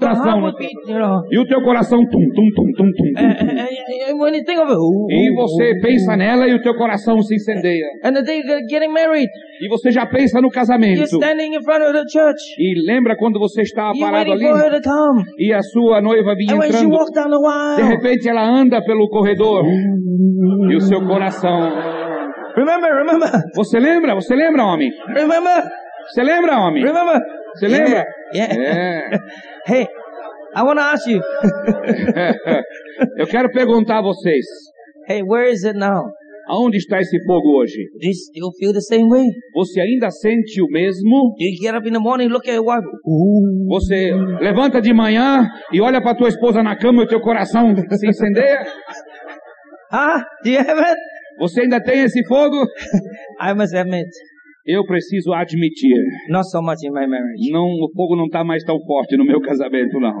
Coração, know. E o teu coração tum, tum, tum, tum, tum, tum. think of it, ooh, E você ooh, pensa nela e o teu coração se incendeia. and the day you're getting married, E você já pensa no casamento. E lembra quando você estava parado ali e a sua noiva vinha entrando? De repente ela anda pelo corredor e o seu coração. remember, remember, Você lembra? Você lembra, homem? remember, Você lembra, homem? remember. Você lembra? Yeah. É. Hey, I want to ask you. Eu quero perguntar a vocês, Hey, where is it now? aonde está esse fogo hoje? Do you still feel the same way? Você ainda sente o mesmo? Do you get up in the morning, look at your wife? Você levanta de manhã e olha para tua esposa na cama e o teu coração se incendeia? Huh? Do you have it? Você ainda tem esse fogo? I must admit, Eu preciso admitir, not so much in my marriage. não, o fogo não está mais tão forte no meu casamento, não.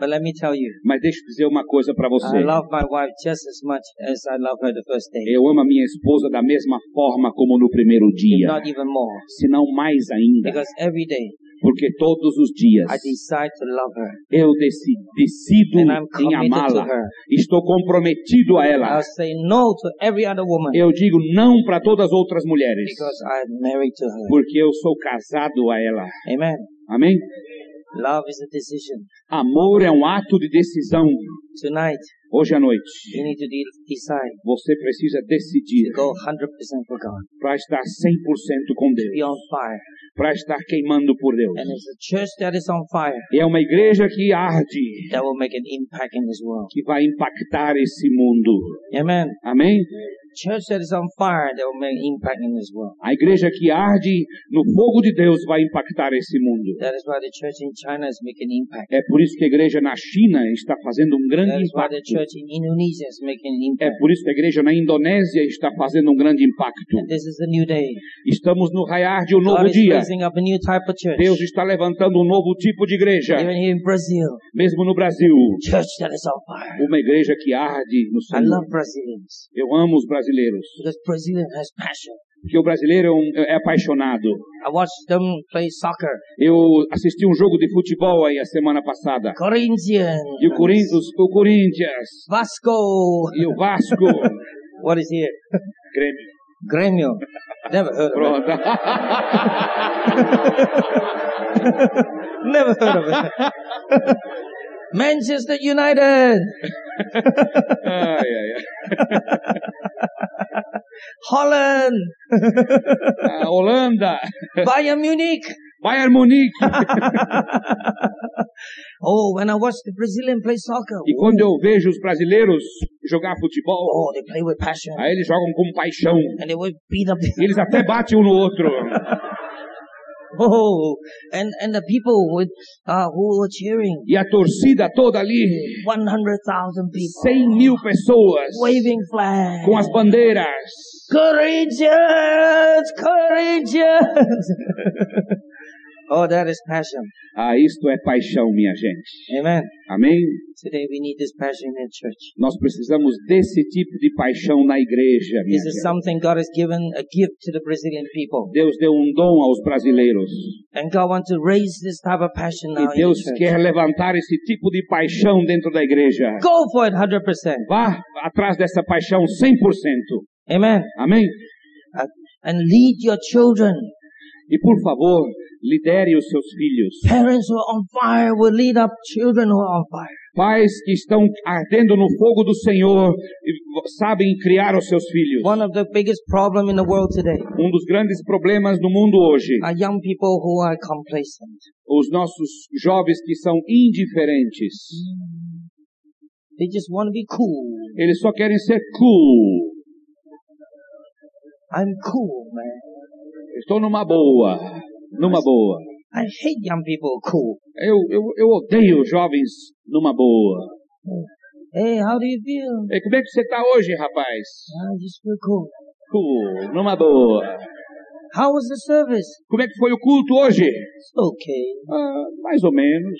But let me tell you, Mas deixa eu dizer uma coisa para você. I love my wife just as much as I love her the first day. Eu amo a minha esposa da mesma forma como no primeiro If dia, not even more. se não mais ainda, Because every day porque todos os dias I decide to love her. eu deci- decido em amá-la, estou comprometido a ela. Say no to every other woman Eu digo não para todas as outras mulheres, because I'm married to her. porque eu sou casado a ela. Amen. Amém? Love is a decision. Amor é um ato de decisão. Tonight, Hoje à noite, você precisa decidir to go 100% for God. para estar 100% com Deus, para estar queimando por Deus. E é uma igreja que arde, que vai impactar esse mundo. Amém? Church that is on fire that will make impact in this world. A igreja que arde no fogo de Deus vai impactar esse mundo. That is why the church in China is making impact. É por isso que a igreja na China está fazendo um grande That is why the impacto. church in Indonesia is making É impact. por isso que a igreja na Indonésia está fazendo um grande impacto. And this is a new day. Estamos no raiar de um God novo is dia. raising up a new type of church. Deus está levantando um novo tipo de igreja, Even here in Brazil, mesmo no Brasil. church that is on fire. Uma igreja que arde no I Senhor. love Brazilians Eu amo os brasileiros, because Brazilian has passion. porque o brasileiro é, um- é apaixonado. I watched them play soccer. Eu assisti um jogo de futebol aí a semana passada. Corinthians. E o Corinthians, o Corinthians Vasco. e o Vasco. What is here? Grêmio. Grêmio. Never heard of it. Pronto. Never heard of it. Manchester United. Ai, ai, ai. Holland. A Holanda. Bayern Munich. Bayern Munique. Oh, when I watch the Brazilian play soccer. E quando eu vejo os brasileiros jogar futebol, Oh, they play with passion. aí eles jogam com paixão. And they will beat up the Eles até batem um no outro. Oh, and and the people with uh, who were cheering, E a torcida toda ali, one hundred thousand people 100 mil pessoas, waving flags. com as bandeiras. Corinthians, Corinthians. oh, that is passion. Ah, isto é paixão, minha gente. Amen. Amém? Today we need this passion in church. Nós precisamos desse tipo de paixão na igreja, minha This is gente. something God has given a gift to the Brazilian people, Deus deu um dom aos brasileiros. and God wants to raise this type of passion now E in the Deus church. quer levantar esse tipo de paixão dentro da igreja. Go for it, hundred percent. Vá atrás dessa paixão 100%. Amen. Amém? Uh, and lead your children. E por favor, lidere os seus filhos. Parents who are on fire will lead up children who are on fire. Pais que estão ardendo no fogo do Senhor sabem criar os seus filhos. One of the biggest problem in the world today Um dos grandes problemas no mundo hoje, are young people who are complacent. os nossos jovens que são indiferentes. They just want to be cool. Eles só querem ser cool. I'm cool, man. Estou numa boa. Numa boa. I hate young people cool. Eu, eu, eu odeio jovens numa boa. Hey, how do you feel? E como é que você está hoje, rapaz? I just feel cool. Cool, numa boa. How was the service? Como é que foi o culto hoje? It's okay. Ah, mais ou menos.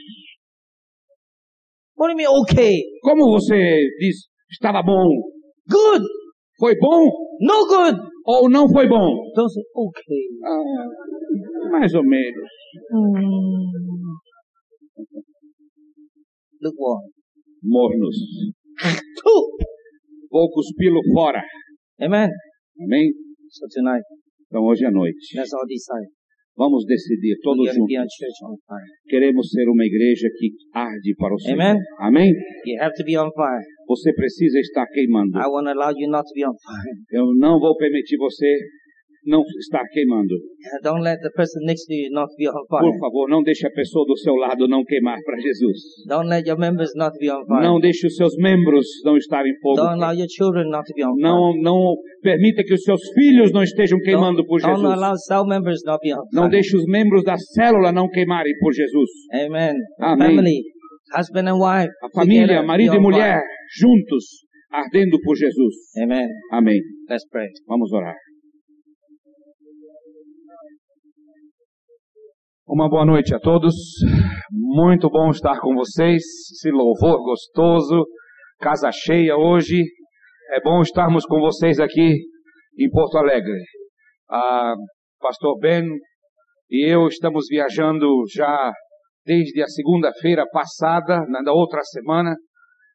What do you mean okay? Como você diz, estava bom? Good. Foi bom No good. ou não foi bom? Don't say okay. Ah, mais ou menos. Hmm. lukewarm. mornos. Vou cuspi-lo fora. Amen. Amém? So tonight, Então hoje à noite, let's all decide. vamos decidir todos We're juntos. church on fire. Queremos ser uma igreja que arde para o Senhor. Amen. Amém? You have to be on fire. Você precisa estar queimando. I won't allow you not to be on fire. Eu não vou permitir você não estar queimando. Don't let the person next to you not be on Por fire. favor, não deixe a pessoa do seu lado não queimar para Jesus. Don't let your members not be on fire. Não deixe os seus membros não estarem em fogo. Don't allow your children not to be on fire. Não, não permita que os seus filhos não estejam queimando por Don't Jesus. allow cell members not be on Não fire. deixe os membros da célula não queimarem por Jesus. Amen. Amém. Family, husband and wife, A família, marido e mulher, juntos, ardendo por Jesus. fire. Amen. Amém. Let's pray. Vamos orar. Uma boa noite a todos. Muito bom estar com vocês. Esse louvor gostoso, casa cheia hoje. É bom estarmos com vocês aqui em Porto Alegre. Ah, Pastor Ben e eu estamos viajando já desde a segunda-feira passada, na outra semana,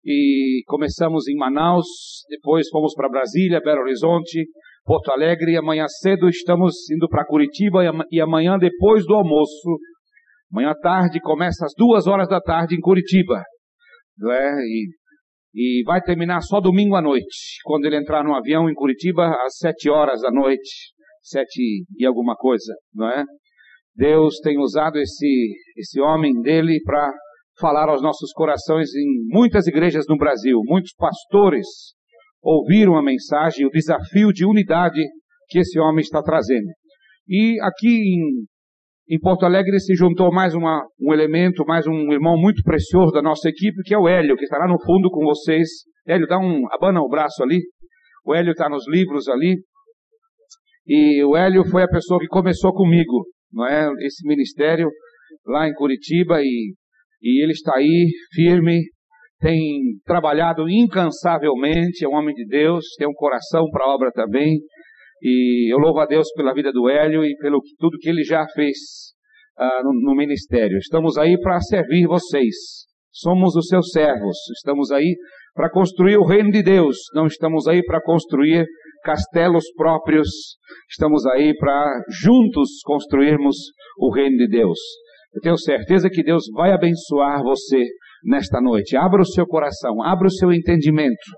e começamos em Manaus, depois fomos para Brasília, Belo Horizonte, Porto Alegre, e amanhã cedo estamos indo para Curitiba, e ama- amanhã depois do almoço, amanhã tarde, começa às duas horas da tarde em Curitiba, não é? E, e vai terminar só domingo à noite, quando ele entrar no avião em Curitiba, às sete horas da noite, sete e alguma coisa, não é? Deus tem usado esse, esse homem dele para falar aos nossos corações em muitas igrejas no Brasil. Muitos pastores ouviram a mensagem, o desafio de unidade que esse homem está trazendo. E aqui em, em Porto Alegre se juntou mais uma, um elemento, mais um irmão muito precioso da nossa equipe, que é o Hélio, que estará no fundo com vocês. Hélio, dá um, abana o braço ali. O Hélio está nos livros ali. E o Hélio foi a pessoa que começou comigo, não é? Esse ministério lá em Curitiba e, e ele está aí firme, tem trabalhado incansavelmente, é um homem de Deus, tem um coração para a obra também. E eu louvo a Deus pela vida do Hélio e pelo tudo que ele já fez ah, no, no ministério. Estamos aí para servir vocês. Somos os seus servos. Estamos aí para construir o reino de Deus. Não estamos aí para construir castelos próprios. Estamos aí para juntos construirmos o reino de Deus. Eu tenho certeza que Deus vai abençoar você nesta noite. Abra o seu coração, abra o seu entendimento,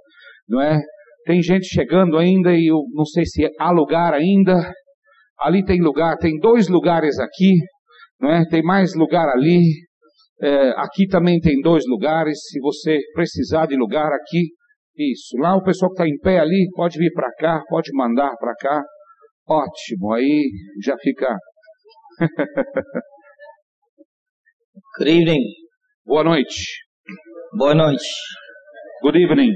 não é? Tem gente chegando ainda e eu não sei se há lugar ainda. Ali tem lugar, tem dois lugares aqui, não é? Tem mais lugar ali. É, aqui também tem dois lugares. Se você precisar de lugar aqui, isso. Lá o pessoal que está em pé ali pode vir para cá, pode mandar para cá. Ótimo. Aí já fica. Good evening. Boa noite. Boa noite. Good evening.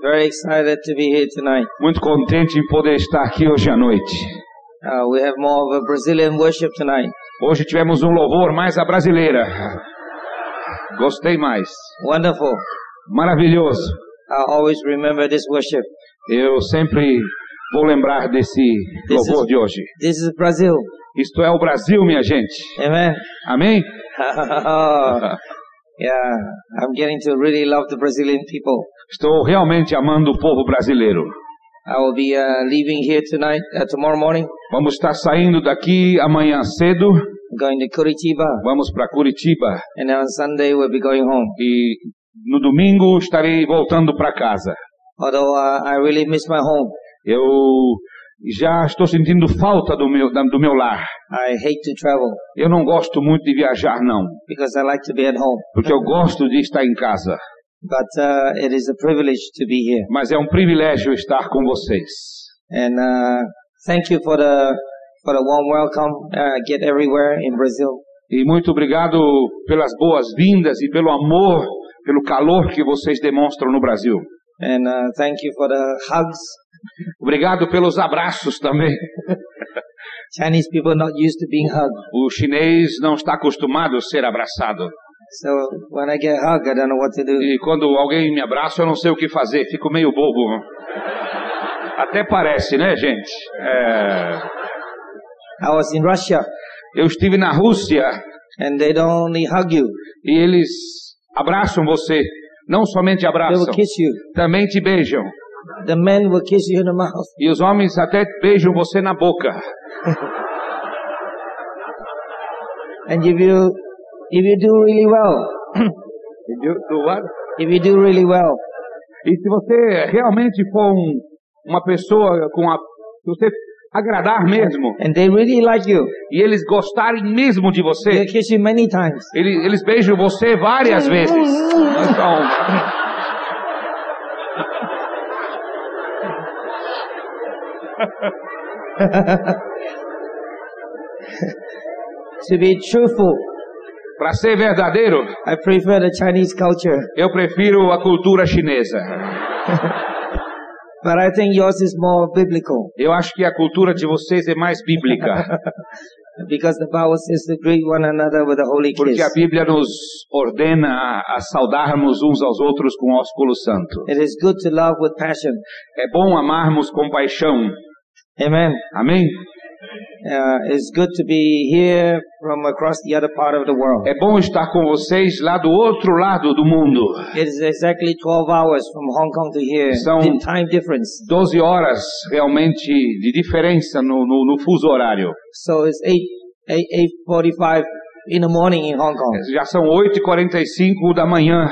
Very excited to be here tonight. Muito contente em poder estar aqui hoje à noite. Uh, we have more of a Brazilian worship tonight. Hoje tivemos um louvor mais à brasileira. Gostei mais. Wonderful. Maravilhoso. I always remember this worship. Eu sempre vou lembrar desse This louvor is- de hoje. This is Brazil. Isto é o Brasil, minha gente. Amen. Amém? yeah, I'm getting to really love the Brazilian people. Estou realmente amando o povo brasileiro. I will be uh, leaving here tonight, uh, tomorrow morning, Vamos estar saindo daqui amanhã cedo. going to Curitiba, Vamos para Curitiba. and on Sunday we'll be going home. E no domingo estarei voltando para casa. Although uh, I really miss my home, Eu já estou sentindo falta do meu, do meu lar. I hate to travel Eu não gosto muito de viajar, não. because I like to be at home. Porque eu gosto de estar em casa. But uh, it is a privilege to be here. Mas é um privilégio estar com vocês. And uh, thank you for the for the warm welcome. Uh, get everywhere in Brazil. E muito obrigado pelas boas-vindas e pelo amor, pelo calor que vocês demonstram no Brasil. And uh, thank you for the hugs. Obrigado pelos abraços também. Chinese people not used to being hugged. O chinês não está acostumado a ser abraçado. So when I get hugged, I don't know what to do. E quando alguém me abraça, eu não sei o que fazer, fico meio bobo. Até parece, né, gente? É, I was in Russia. Eu estive na Rússia and they don't only hug you, e eles abraçam você. Não somente they abraçam, will kiss you. também te beijam. The men will kiss you in the mouth. E os homens até beijam você na boca. And if you if you do really well, if you do really well, E se você realmente for um- uma pessoa com a. Se você agradar mesmo, and they really like you, e eles gostarem mesmo de você, kiss you many times. eles, eles beijam você várias vezes. Não To be truthful, Para ser verdadeiro, I prefer the Chinese culture, eu prefiro a cultura chinesa. but I think yours is more biblical Eu acho que a cultura de vocês é mais bíblica, because the Bible says to greet one another with a holy porque a kiss. Bíblia nos ordena a, saudarmos uns aos outros com ósculo santo. It is good to love with passion. É bom amarmos com paixão. Amen. Amém? Uh, it's good to be here from across the other part of the world. É bom estar com vocês lá do outro lado do mundo. It is exactly 12 hours from Hong Kong to here. São- The time difference. 12 horas realmente de diferença no, no, no fuso horário. So it's 8, 8, 8.45 in the morning in Hong Kong. Já são 8h45 da manhã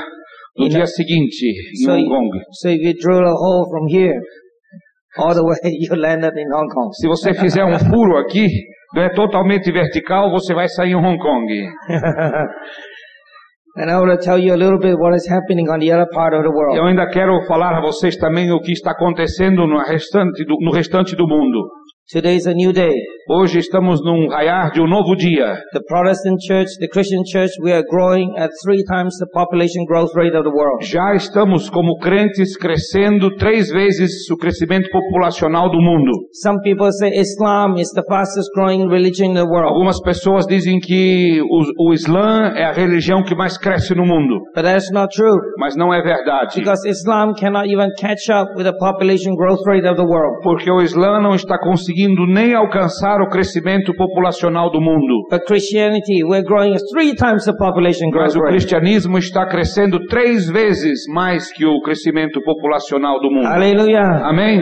na- dia seguinte em So, Hong you- Kong. so if you drill a hole from here, all the way you landed in Hong Kong. Se você fizer um furo aqui, não é totalmente vertical, você vai sair em Hong Kong. and I want to tell you a little bit what is happening on the other part of the world. Eu ainda quero falar a vocês também o que está acontecendo no restante do, no restante do mundo. Today is a new day. Hoje estamos num raiar de um novo dia. The Protestant church, the Christian church, we are growing at three times the population growth rate of the world. Já estamos como crentes crescendo três vezes o crescimento populacional do mundo. Some people say Islam is the fastest growing religion in the world. Algumas pessoas dizem que o, o Islã é a religião que mais cresce no mundo, But that's not true. mas não é verdade. Because Islam cannot even catch up with the population growth rate of the world. Porque o Islã não está conseguindo nem alcançar o crescimento populacional do mundo. Mas o cristianismo está crescendo três vezes mais que o crescimento populacional do mundo. Hallelujah. Amém?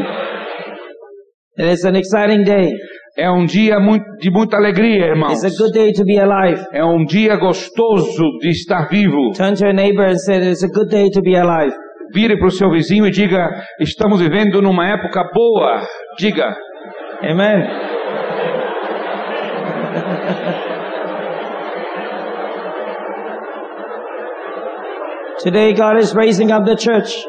It is an exciting day. É um dia de muita alegria, irmãos. It's a good day to be alive. É um dia gostoso de estar vivo. Turn to your neighbor and say, it's a good day to be alive. Vire para o seu vizinho e diga: estamos vivendo numa época boa. Diga. Amen. Today God is raising up the church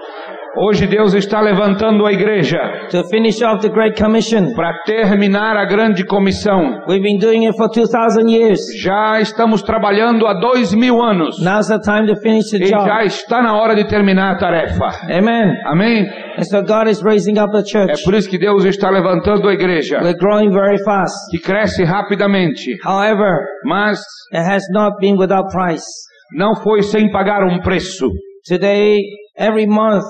Hoje Deus está levantando a igreja to finish off the Great Commission. para terminar a grande comissão. We've been doing it for 2,000 years. Já estamos trabalhando há dois mil anos Now's the time to finish the e já job. está na hora de terminar a tarefa. Amen. Amém? And so God is raising up the É por isso que Deus está levantando a igreja, We're growing very fast. que cresce rapidamente, However, mas não foi sem pagar um preço. Today, every month,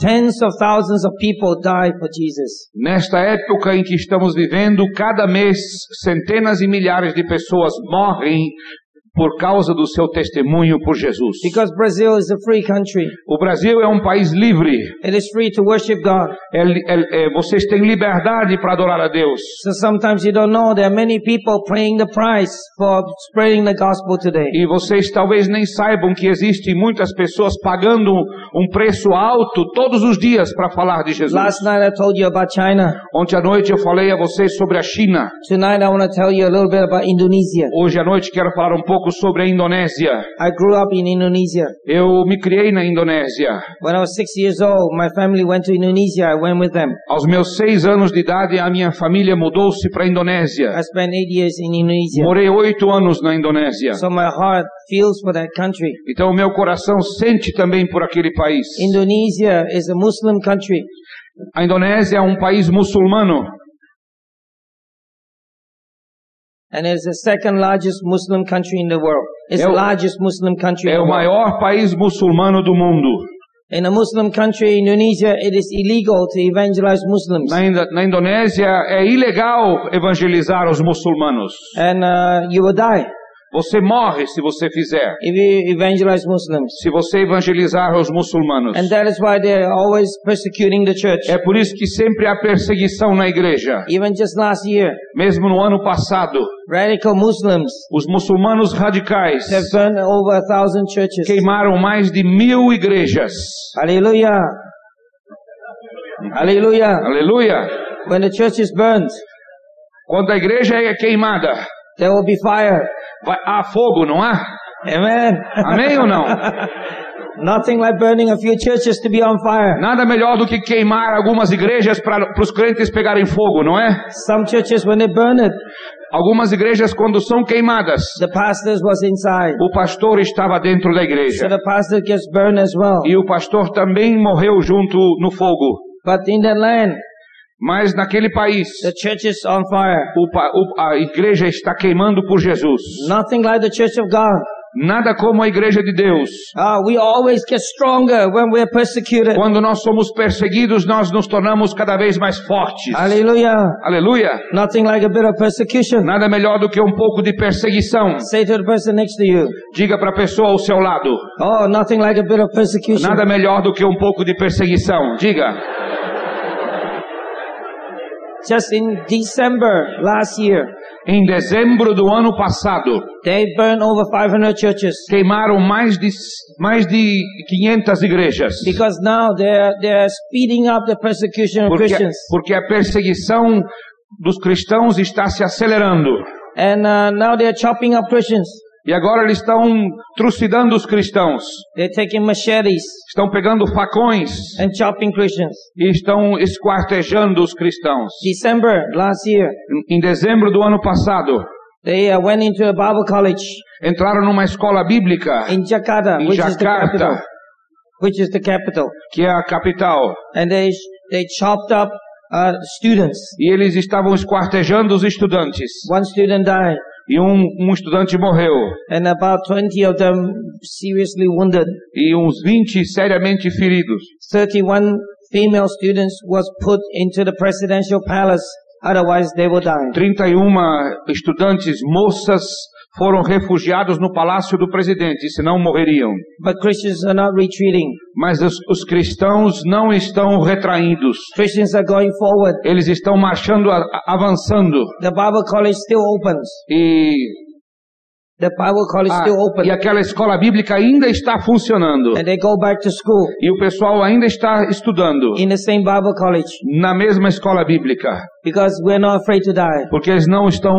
tens of thousands of people for Jesus. Nesta época em que estamos vivendo, cada mês centenas e milhares de pessoas morrem por causa do seu testemunho por Jesus. Because Brazil is a free country. O Brasil é um país livre. It is free to worship God. É é- é- vocês têm liberdade para adorar a Deus. So sometimes you don't know there are many people paying the price for spreading the gospel today. E vocês talvez nem saibam que existem muitas pessoas pagando um preço alto todos os dias para falar de Jesus. Last night I told you about China. Ontem à noite eu falei a vocês sobre a China. Tonight I want to tell you a little bit about Indonesia. Hoje à noite quero falar um pouco sobre a Indonésia. I grew up in Indonesia. Eu me criei na Indonésia. When I was six years old, my family went to Indonesia. I went with them. Aos meus seis anos de idade, a minha família mudou-se para a Indonésia. I spent eight years in Indonesia. Morei oito anos na Indonésia. So my heart feels for that country. Então o meu coração sente também por aquele país. Indonesia is a Muslim country. A Indonésia é um país muçulmano And it's the second largest Muslim country in the world. It's É the o- largest Muslim country in é the o maior país muçulmano do mundo. In a Muslim country, Indonesia, it is illegal to evangelize Muslims. Na, Indo- na Indonésia é ilegal evangelizar os muçulmanos. And uh, you will die Você morre se você fizer. if you evangelize Muslims. Se você evangelizar os muçulmanos. And that is why they're always persecuting the church. É por isso que sempre há perseguição na igreja. Even just last year, Mesmo no ano passado, radical Muslims os muçulmanos radicais have burned over a thousand churches. queimaram mais de mil igrejas. Hallelujah. Hallelujah. Aleluia! When the church is burned, Quando a igreja é queimada, there will be fire. Vai, há fogo, não há? Amen. Amém ou não? Nothing like burning a few churches to be on fire. Nada melhor do que queimar algumas igrejas para os crentes pegarem fogo, não é? Some churches, when they burn it, Algumas igrejas, quando são queimadas, the pastors was inside. o pastor estava dentro da So igreja. the pastor gets burned as well. E o pastor também morreu junto no fogo. But in that land, Mas naquele país, the church is on fire. o o- a igreja está queimando por Jesus. Nothing like the church of God. Nada como a igreja de Deus. Ah, we always get stronger when we're persecuted. Quando nós somos perseguidos, nós nos tornamos cada vez mais fortes. Hallelujah. Aleluia! Nothing like a bit of persecution. Nada melhor do que um pouco de perseguição. Say to the person next to you, Diga para a pessoa ao seu lado. oh, nothing like a bit of persecution. Nada melhor do que um pouco de perseguição. Diga. Just in December last year, Em dezembro do ano passado, they burned over 500 churches queimaram mais de mais de 500 igrejas. because now they're they're speeding up the persecution of Porque, Christians, porque a perseguição dos cristãos está se acelerando. and uh, now they're chopping up Christians. E agora eles estão trucidando os cristãos. They're taking machetes Estão pegando facões and chopping Christians. e estão esquartejando os cristãos. December last year, Em em dezembro do ano passado, they uh, went into a Bible college entraram numa escola bíblica in Jakarta, em which is the capital, Jakarta, which is the capital, que é a capital. and they they chopped up uh, students. E eles estavam esquartejando os estudantes. One student died, E um, um estudante morreu. and about 20 of them seriously wounded. E uns 20 seriamente feridos. 31 female students was put into the presidential palace, otherwise they will die. 31 estudantes moças foram refugiados no palácio do presidente, senão morreriam. But Christians are not retreating. Mas os, os cristãos não estão forward. Eles estão marchando, avançando. The Bible college still opens. E, The Bible college ah, still open. e aquela escola bíblica ainda está funcionando. And they go back to school E o pessoal ainda está estudando in the same Bible college na mesma escola bíblica. because we're not afraid to die. Porque eles não estão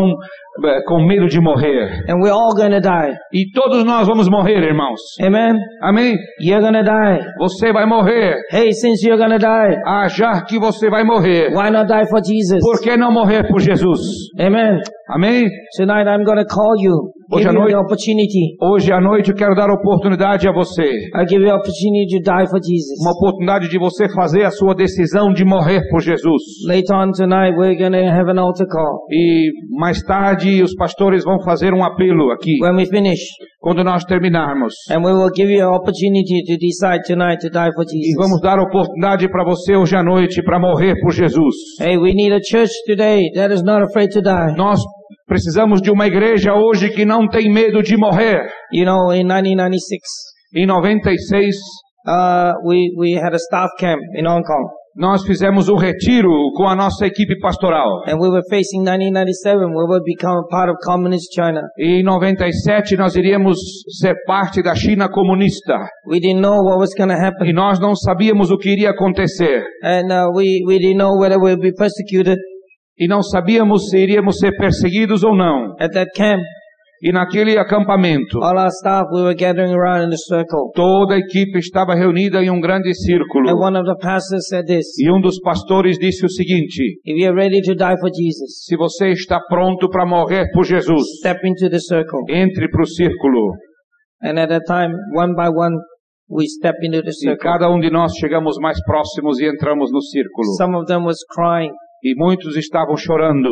com medo de morrer. And we're all to die. E todos nós vamos morrer, irmãos. Amen. Amém? You're to die. Você vai morrer. Hey, since you're to die, Ah, já que você vai morrer. why not die for Jesus? Por que não morrer por Jesus? Amen. Amém? Tonight I'm to call you. Hoje à noite-. Hoje à noite eu quero dar oportunidade a você. I give you opportunity to die for Jesus. Uma oportunidade de você fazer a sua decisão de morrer por Jesus. Later on tonight, we're to have an altar call. E mais tarde os pastores vão fazer um apelo aqui, When we finish, quando nós terminarmos. and we will give you an opportunity to decide tonight to die for E Jesus. vamos dar oportunidade para você hoje à noite para morrer por Jesus. Hey, we need a church today that is not afraid to die. Nós precisamos de uma igreja hoje que não tem medo de morrer. You know, in 1996, Em 96, uh, we, we had a staff camp in Hong Kong. Nós fizemos um retiro com a nossa equipe pastoral. And we were facing 1997, we would become part of communist China. E em 97 nós iríamos ser parte da China comunista. We didn't know what was going to E happen. nós não sabíamos o que iria acontecer. And uh, we, we didn't know whether be persecuted E não sabíamos se iríamos ser perseguidos ou não. at that camp. E naquele acampamento, All our staff, we were gathering around in a circle. toda a equipe estava reunida em um grande And círculo. one of the pastors said this, E um dos pastores disse o seguinte: if you're ready to die for Jesus, Se você está pronto para morrer por Jesus, step into the circle. entre para o círculo. And at that time, one by one, we step into the E circle. cada um de nós chegamos mais próximos e entramos no círculo. Some of them was crying E muitos estavam chorando,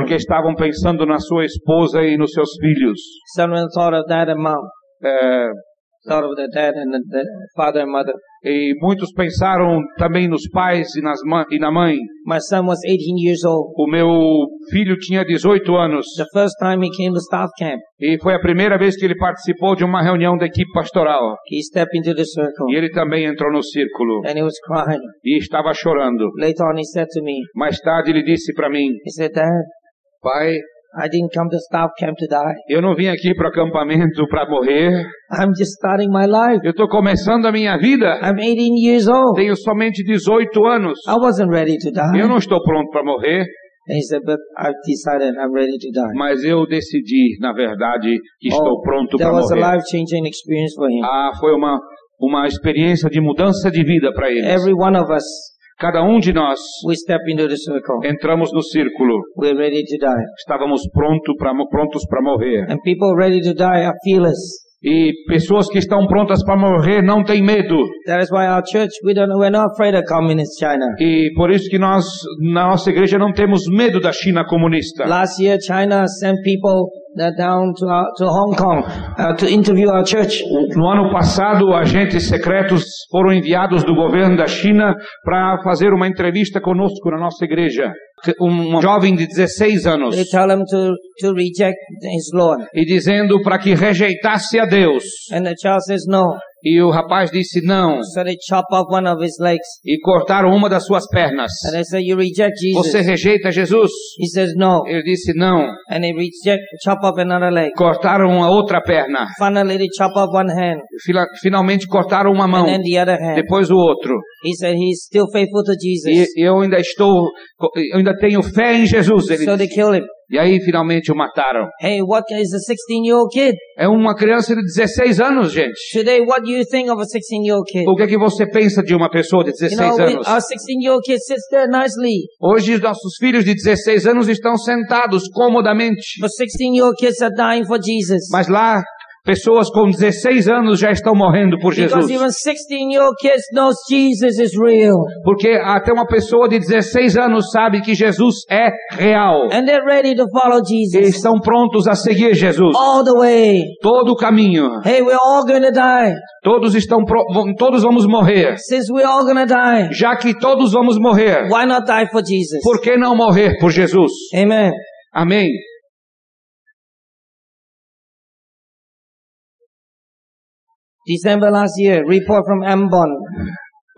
porque estavam pensando na sua esposa e nos seus filhos. É, thought of the dad and the, the father and mother. E muitos pensaram também nos pais e, nas e na mãe. My son was 18 years old. O meu filho tinha 18 anos The first time he came to staff camp, e foi a primeira vez que ele participou de uma reunião da equipe pastoral. he stepped into the circle E ele também entrou no círculo and he was crying. e estava chorando. Later on, he said to me, Mais tarde ele disse para mim: he said, Dad, Pai, I didn't come to staff camp to die. eu não vim aqui para o acampamento para morrer. I'm just starting my life. Eu estou começando a minha vida. I'm 18 years old. Tenho somente 18 anos. I wasn't ready to die. Eu não estou pronto para morrer, And he said, but I've decided I'm ready to die. mas eu decidi, na verdade, que estou pronto that para was a morrer. life-changing experience for him. Ah, foi uma uma experiência de mudança de vida para eles. Every one of us, Cada um de nós we step into the circle. entramos no círculo. We're ready to die. Estávamos pronto pra, prontos para morrer. And people ready to die are fearless. E pessoas que estão prontas para morrer não têm medo. That is why our church, we don't, we're not afraid of communist China. E por isso que nós, na nossa igreja, não temos medo da China comunista. Last year, China sent people down to, our, to Hong Kong uh, to interview our church. No ano passado, agentes secretos foram enviados do governo da China para fazer uma entrevista conosco na nossa igreja. Um jovem de 16 anos. They tell him to, to reject his Lord. E dizendo para que rejeitasse a Deus. And the child says no. E o rapaz disse não. So they chop off one of his legs. E cortaram uma das suas pernas. And they you reject Jesus. Você rejeita Jesus? He says no. Ele disse não. And they reject, chop off another leg. Cortaram a outra perna. Finally, they chop off one hand. Fila- Finalmente cortaram uma mão. And then the other hand. Depois o outro. He said he's still faithful to Jesus. E eu ainda estou, eu ainda tenho fé em Jesus. Ele So they disse. killed him. E aí finalmente o mataram. Hey, what is a 16 year old kid? É uma criança de 16 anos, gente. Today, what do you think of a 16 year old kid? O que é que você pensa de uma pessoa de You 16 know, we, anos? our 16 year old kid sits there nicely. Hoje os nossos filhos de 16 anos estão sentados comodamente. But 16 year old kids are dying for Jesus. Mas lá, pessoas com 16 anos já estão morrendo por Jesus. Because even 16 year old kids knows Jesus is real. Porque até uma pessoa de 16 anos sabe que Jesus é real. And they're ready to follow E Jesus. estão prontos a seguir Jesus. All the way. Todo o caminho. Hey, we're all gonna die. Todos estão pro- todos vamos morrer. Since we're all gonna die, Já que todos vamos morrer, why not die for Jesus? por que não morrer por Jesus? Amen. Amém. December last year, report from Ambon.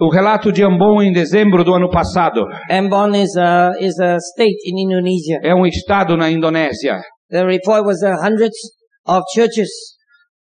O relato de Ambon em dezembro do ano passado Ambon is a, is a state in Indonesia. é um estado na Indonésia. The report was uh, hundreds of churches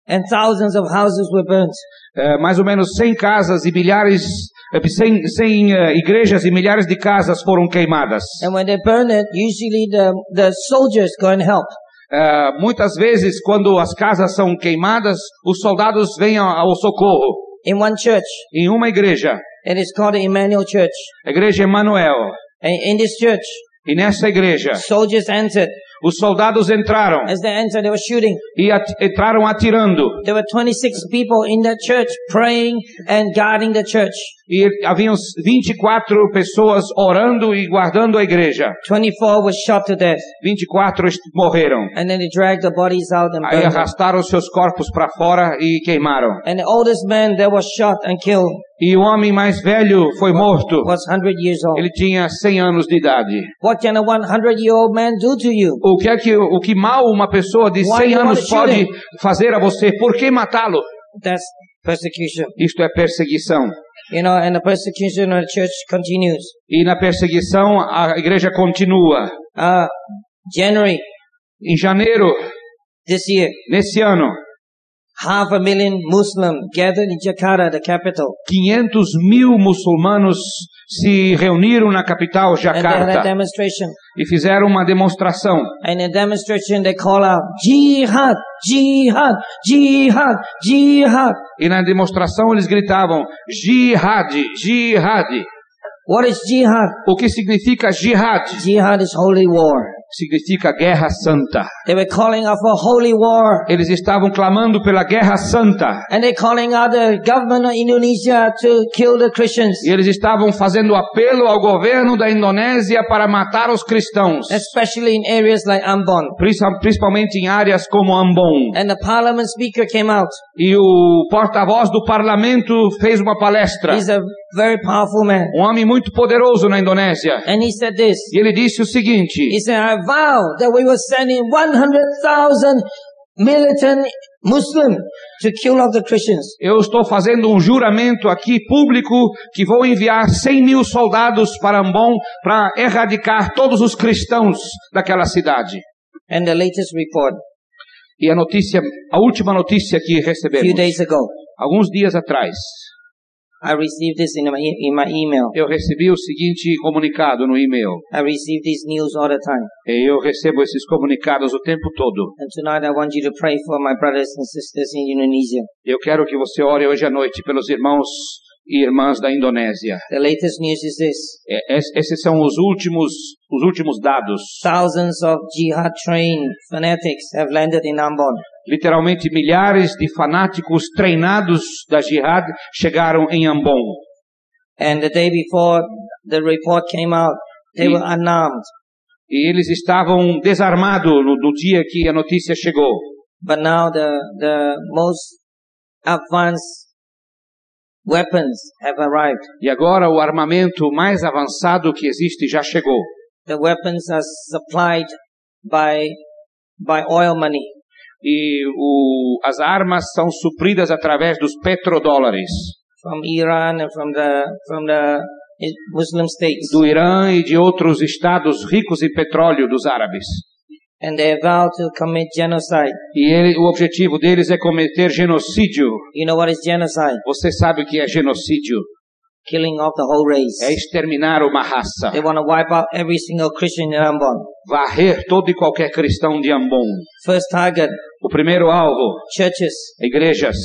and thousands of houses were burnt. É, mais ou menos 100 casas e milhares, é, 100, 100 eh, igrejas e milhares de casas foram queimadas. And when they burn it, usually the, the soldiers go and help. É, muitas vezes, quando as casas são queimadas, os soldados vêm ao, socorro. In one church, Em uma igreja, it is called Emmanuel Church. igreja Emanuel. And in this church, E nessa igreja, soldiers entered. Os soldados entraram As they entered, they were shooting. e at- entraram atirando. There were 26 people in that church praying and guarding the church. E haviam 24 pessoas orando e guardando a igreja. 24 were shot to death. 24 est- morreram. And then they dragged the bodies out and Aí arrastaram seus corpos para fora e queimaram. And the oldest man that was shot and killed E o homem mais velho foi morto. was 100 years old. Ele tinha 100 anos de idade. What can a 100 year old man do to you? O que é que o que mal uma pessoa de Why 100 you anos pode fazer a você? Por que matá-lo? Isto é perseguição. You know, and the persecution of the church continues. E na perseguição a igreja continua. Uh, January Em janeiro this year, nesse ano, half a million Muslims gathered in Jakarta, the capital. 500 mil muçulmanos se reuniram na capital Jakarta demonstration. e fizeram uma demonstração. And in demonstration, they call out, Jihad, Jihad, Jihad, Jihad. E na demonstração eles gritavam: Jihad, Jihad. What is Jihad? O que significa jihad? Jihad is holy war. Significa guerra santa. They were calling out for holy war. Eles estavam clamando pela guerra santa. And they're calling out the government of Indonesia to kill the Christians. E eles estavam fazendo apelo ao governo da Indonésia para matar os cristãos, Especially in areas like Ambon. princi- principalmente em áreas como Ambon. And the parliament speaker came out. E o porta-voz do parlamento fez uma palestra. He's a very powerful man. Um homem muito poderoso na Indonésia. And he said this. E ele disse o seguinte: He said, I vow that we will send in 100,000 militant Muslim to kill off the Christians. Eu estou fazendo um juramento aqui público que vou enviar 100 mil soldados para Ambon para erradicar todos os cristãos daquela cidade. And the latest report, E a notícia, a última notícia que a few recebemos, days ago, alguns dias atrás, I received this in my, in my email. eu recebi o seguinte comunicado no e-mail. I receive these news all the time. Eu recebo esses comunicados o tempo todo. And tonight I want you to pray for my brothers and sisters in Indonesia. Eu quero que você ore hoje à noite pelos irmãos e irmãs da Indonésia. The latest news is this. É, es- Esses são os últimos, os últimos dados. Thousands of jihad trained fanatics have landed in Ambon. Literalmente milhares de fanáticos treinados da jihad chegaram em Ambon. And the day before the report came out, they Mm. were unarmed. E eles estavam desarmados no, no dia que a notícia chegou. But now the, the most advanced weapons have arrived. E agora o armamento mais avançado que existe já chegou. The weapons are supplied by, by oil money. E o, as armas são supridas através dos petrodólares from Iran and from the from the Muslim states, do Irã e de outros estados ricos em petróleo dos árabes. and they vow to commit genocide. E ele, o objetivo deles é cometer genocídio. You know what is genocide? Você sabe o que é genocídio? Killing off the whole race. É exterminar uma raça. They want to wipe out every single Christian in Ambon. Varrer todo e qualquer cristão de Ambon. First target: O primeiro alvo, churches, igrejas,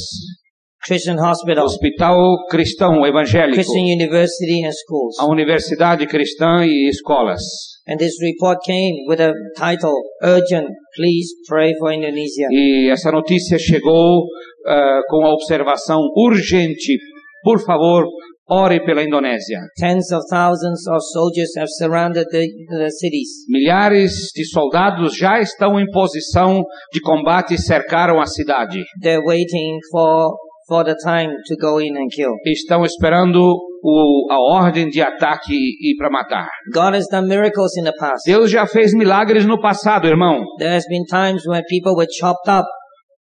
Christian hospitals, hospital cristão evangélico, Christian university, and schools. a universidade cristã e escolas. And this report came with a title: Urgent. Please pray for Indonesia. E essa notícia chegou ah, com a observação urgente. Por favor, ore pela Indonésia. Tens of thousands of soldiers have surrounded the, the cities. Milhares de soldados já estão em posição de combate e cercaram a cidade. They're waiting for for the time to go in and kill. Estão esperando o- a ordem de ataque e para matar. God has done miracles in the past. Deus já fez milagres no passado, irmão. There has been times when people were chopped up.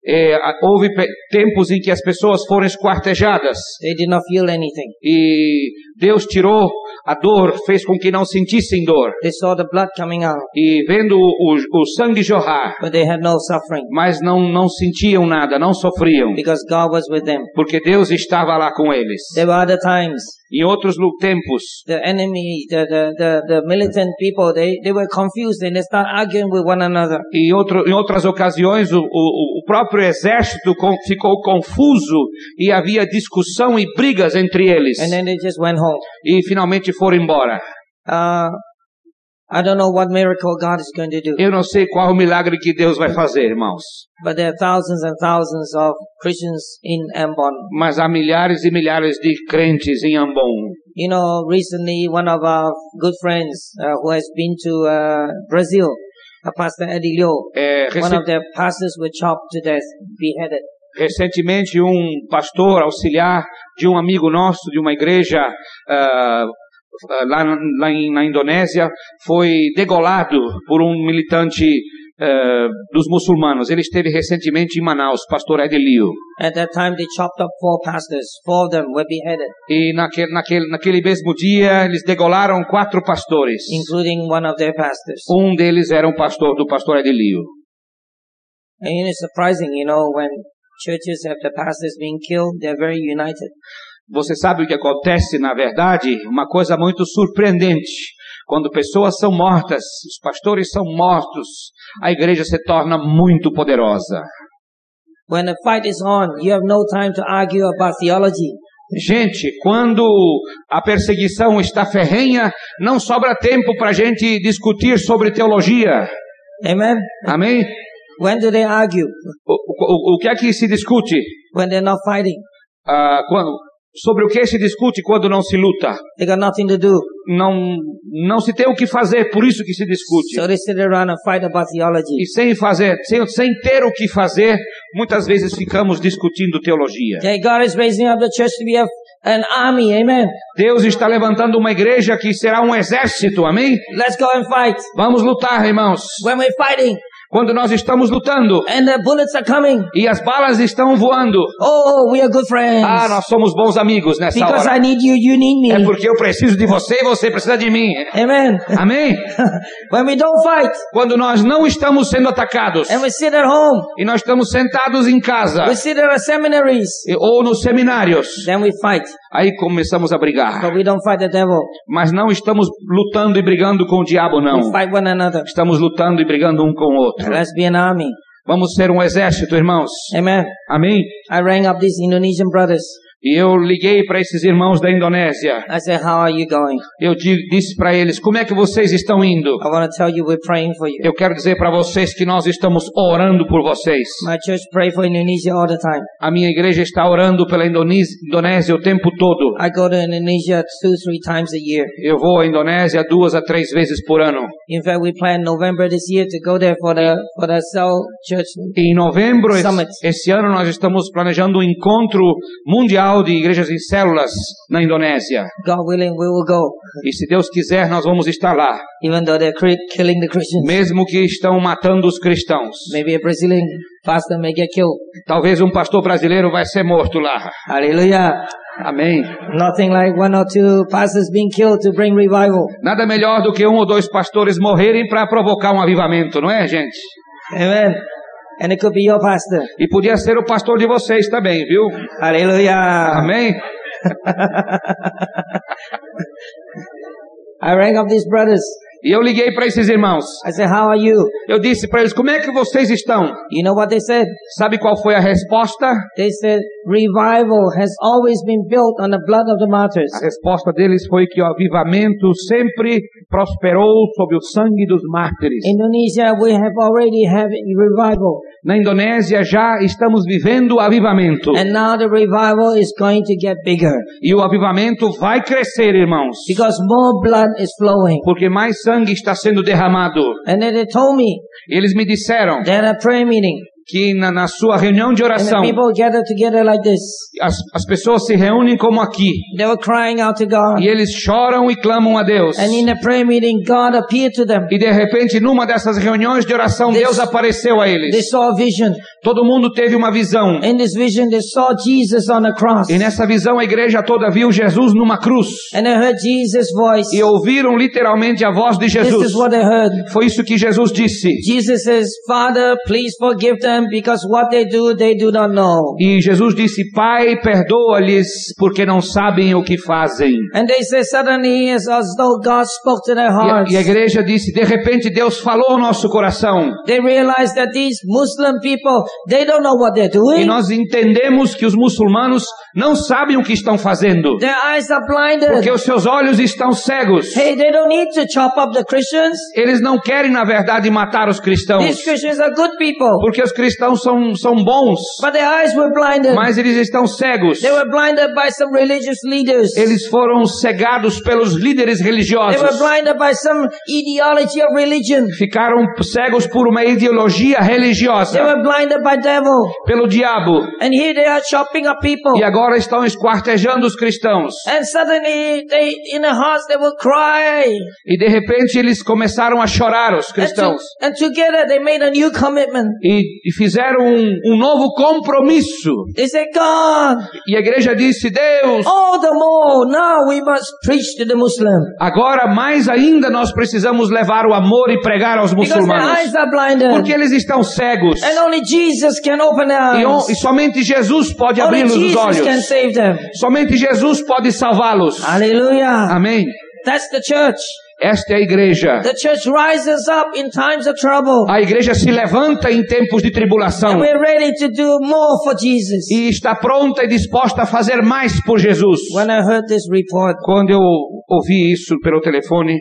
É, houve tempos em que as pessoas foram esquartejadas They did not feel anything. e Deus tirou a dor, fez com que não sentissem dor. They saw the blood coming out, E vendo o, o sangue jorrar, but they had no suffering mas não, não sentiam nada, não sofriam, because God was with them. porque Deus estava lá com eles. There were other times Em outros tempos, the enemy, the, the, the, the militant people, they, they were confused and they start arguing with one another. em, outro, em outras ocasiões, o, o, o próprio exército ficou confuso e havia discussão e brigas entre eles. And then they just went home. E finalmente foram embora. Uh, I don't know what miracle God is going to do, Eu não sei qual o milagre que Deus vai fazer, irmãos. but there are thousands and thousands of Christians in Ambon. Mas há milhares e milhares de crentes em Ambon. You know, recently one of our good friends uh, who has been to uh, Brazil, uh, Pastor Edilio, É, one rece- of their pastors were chopped to death, beheaded. recentemente, um pastor auxiliar de um amigo nosso, de uma igreja ah, lá, lá em- na Indonésia, foi degolado por um militante ah, dos muçulmanos. Ele esteve recentemente em Manaus, pastor Edelio. At that time, they chopped up four pastors. Four of them were beheaded, E naquele, naquele, naquele mesmo dia, eles degolaram quatro pastores. including one of their pastors. Um deles era um pastor do pastor Edelio. And it's surprising, you know, when churches have the pastors being killed, they're very united. Você sabe o que acontece, na verdade? Uma coisa muito surpreendente. Quando pessoas são mortas, os pastores são mortos, a igreja se torna muito poderosa. When the fight is on, you have no time to argue about theology. Gente, quando a perseguição está ferrenha, não sobra tempo para a gente discutir sobre teologia. Amen. Amém? When do they argue? O, o, o que é que se discute? When they're not fighting. Ah, quando, sobre o que se discute quando não se luta? They got nothing to do. Não, não se tem o que fazer, por isso que se discute. So they sit around and fight about theology. E sem fazer, sem, sem ter o que fazer, muitas vezes ficamos discutindo teologia. Okay, God is raising up the church to be a, an army. Amen. Deus está levantando uma igreja que será um exército, amém? Let's go and fight. Vamos lutar, irmãos. When we're fighting Quando nós estamos lutando and the bullets are coming, e as balas estão voando, oh, we are good friends. ah, nós somos bons amigos nessa Because hora. I need you, you need É me. porque eu preciso de você e você precisa de mim. Amen. Amém? when we don't fight Quando nós não estamos sendo atacados and we sit at home, e nós estamos sentados em casa we sit at our seminaries, ou nos seminários, then we fight. aí começamos a brigar. But we don't fight the devil. Mas não estamos lutando e brigando com o diabo, We não. fight one another. Estamos lutando e brigando um com o outro. Let's be an army. Vamos ser um exército, irmãos. Amen. Amém? I rang up these Indonesian brothers. E eu liguei para esses irmãos da Indonésia. I said, how are you going? Eu di- disse para eles: como é que vocês estão indo? I want to tell you we're praying for you. Eu quero dizer para vocês que nós estamos orando por vocês. My church pray for Indonesia all the time. A minha igreja está orando pela Indonésia, o tempo todo. I go to Indonesia two, three times a year. Eu vou à Indonésia duas a três vezes por ano. In fact, we plan November this year to go there for the for the cell church. Em novembro Summit. esse ano nós estamos planejando um encontro mundial de igrejas em células na Indonésia. God willing, we will go, E se Deus quiser, nós vamos estar lá, even though they're killing the Christians. mesmo que estão matando os cristãos. Maybe a Brazilian pastor may get killed. Talvez um pastor brasileiro vai ser morto lá. Hallelujah. Amém. Nothing like one or two pastors being killed to bring revival. Nada melhor do que um ou dois pastores morrerem para provocar um avivamento, não é, gente? Amen. And it could be your pastor. E podia ser o pastor de vocês também, viu? Hallelujah. Amém? I rang up these brothers. E eu liguei para esses irmãos. I said, how are you? Eu disse para eles: como é que vocês estão? You know what they said? Sabe qual foi a resposta? They said, revival has always been built on the blood of the martyrs. A resposta deles foi que o avivamento sempre prosperou sob o sangue dos mártires. Indonesia, we have already have revival. Na Indonésia já estamos vivendo o avivamento. And now the revival is going to get bigger E o avivamento vai crescer, irmãos. because more blood is flowing. Porque mais sangue está sendo derramado. And then they told me Eles me disseram meeting que na, na sua reunião de oração, people gathered together like this. as, as pessoas se reúnem como aqui. They were crying out to God. E eles choram e clamam a Deus. And in the prayer meeting, God appeared to them. E de repente, numa dessas reuniões de oração, Deus apareceu a eles. A. Todo mundo teve uma visão. In this vision, they saw Jesus on the cross. E nessa visão a igreja toda viu Jesus numa cruz. And they heard Jesus' voice. E ouviram literalmente a voz de This Jesus. is what they heard. Foi isso que Jesus disse. Jesus says, Father, please forgive them because what they do, they do not know. E Jesus disse: Pai, perdoa-lhes, porque não sabem o que fazem. And they say suddenly as though God spoke to their E a, hearts. e a igreja disse: De repente Deus falou ao nosso coração. They realize that these Muslim people, they don't know what they're E doing. nós entendemos que os muçulmanos não sabem o que estão fazendo. Their eyes are blinded. Porque os seus olhos estão cegos. Hey, they don't need to chop up the Christians. Eles não querem, na verdade, matar os cristãos. These Christians are good people. Porque os cristãos são, são bons. But their eyes were blinded. Mas eles estão cegos. They were blinded by some religious leaders. Eles foram cegados pelos líderes They were religiosos. blinded by some ideology of religion. Ficaram cegos por uma ideologia They religiosa. were blinded by devil. Pelo diabo. And here they are chopping up people. E agora estão esquartejando os cristãos. And suddenly, they, in their hearts, they will cry. E de repente eles começaram a chorar, os And, to- cristãos. and together they made a new commitment. E, e fizeram um, um novo compromisso. They said, God, E a igreja disse: Deus, all the more, now we must preach to the Muslim. agora mais ainda nós precisamos levar o amor e pregar aos Because their muçulmanos. eyes are blinded. Porque eles estão cegos. And only Jesus can open their E, eyes. e somente Jesus pode abri-los os Jesus olhos. can save them. Somente Jesus pode salvá-los. Hallelujah. Amém. That's the church. Esta é a igreja. A igreja se levanta em tempos de tribulação Jesus. e está pronta e disposta a fazer mais por Jesus. Report, Quando eu ouvi isso pelo telefone,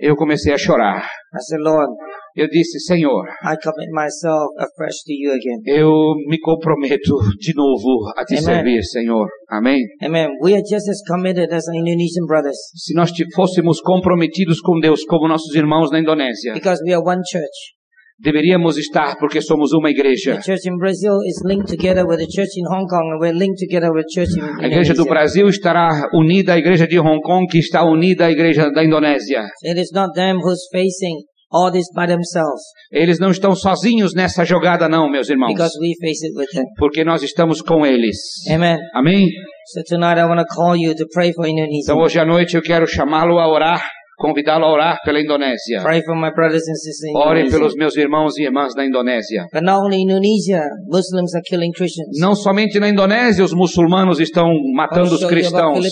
eu comecei a chorar. I said, Lord, Eu disse, Senhor, I commit myself afresh to you again. eu me comprometo de novo a te Amen. servir, Senhor. Amém? Amen. We are just as committed as our Indonesian brothers Se nós fôssemos comprometidos com Deus como nossos irmãos na Indonésia, because we are one church. deveríamos estar porque somos uma igreja. The church in Brazil is linked together with the church in Hong Kong, and we're linked together with church in A igreja do. Brasil estará unida à igreja de Hong Kong, que está unida à igreja da Indonésia. It is not them who's facing all this by themselves Eles não estão sozinhos nessa jogada, não, meus irmãos, because we face it with them. porque nós estamos com eles. Amen. Amém? So tonight I want to call you to pray for Indonesia. Então hoje à noite eu quero chamá-lo a orar, convidá-lo a orar pela Indonésia. Pray for my brothers and sisters in Ore pelos meus irmãos e irmãs da Indonésia. But not only Indonesia, Muslims are killing Christians. Não somente na Indonésia os muçulmanos estão matando os cristãos.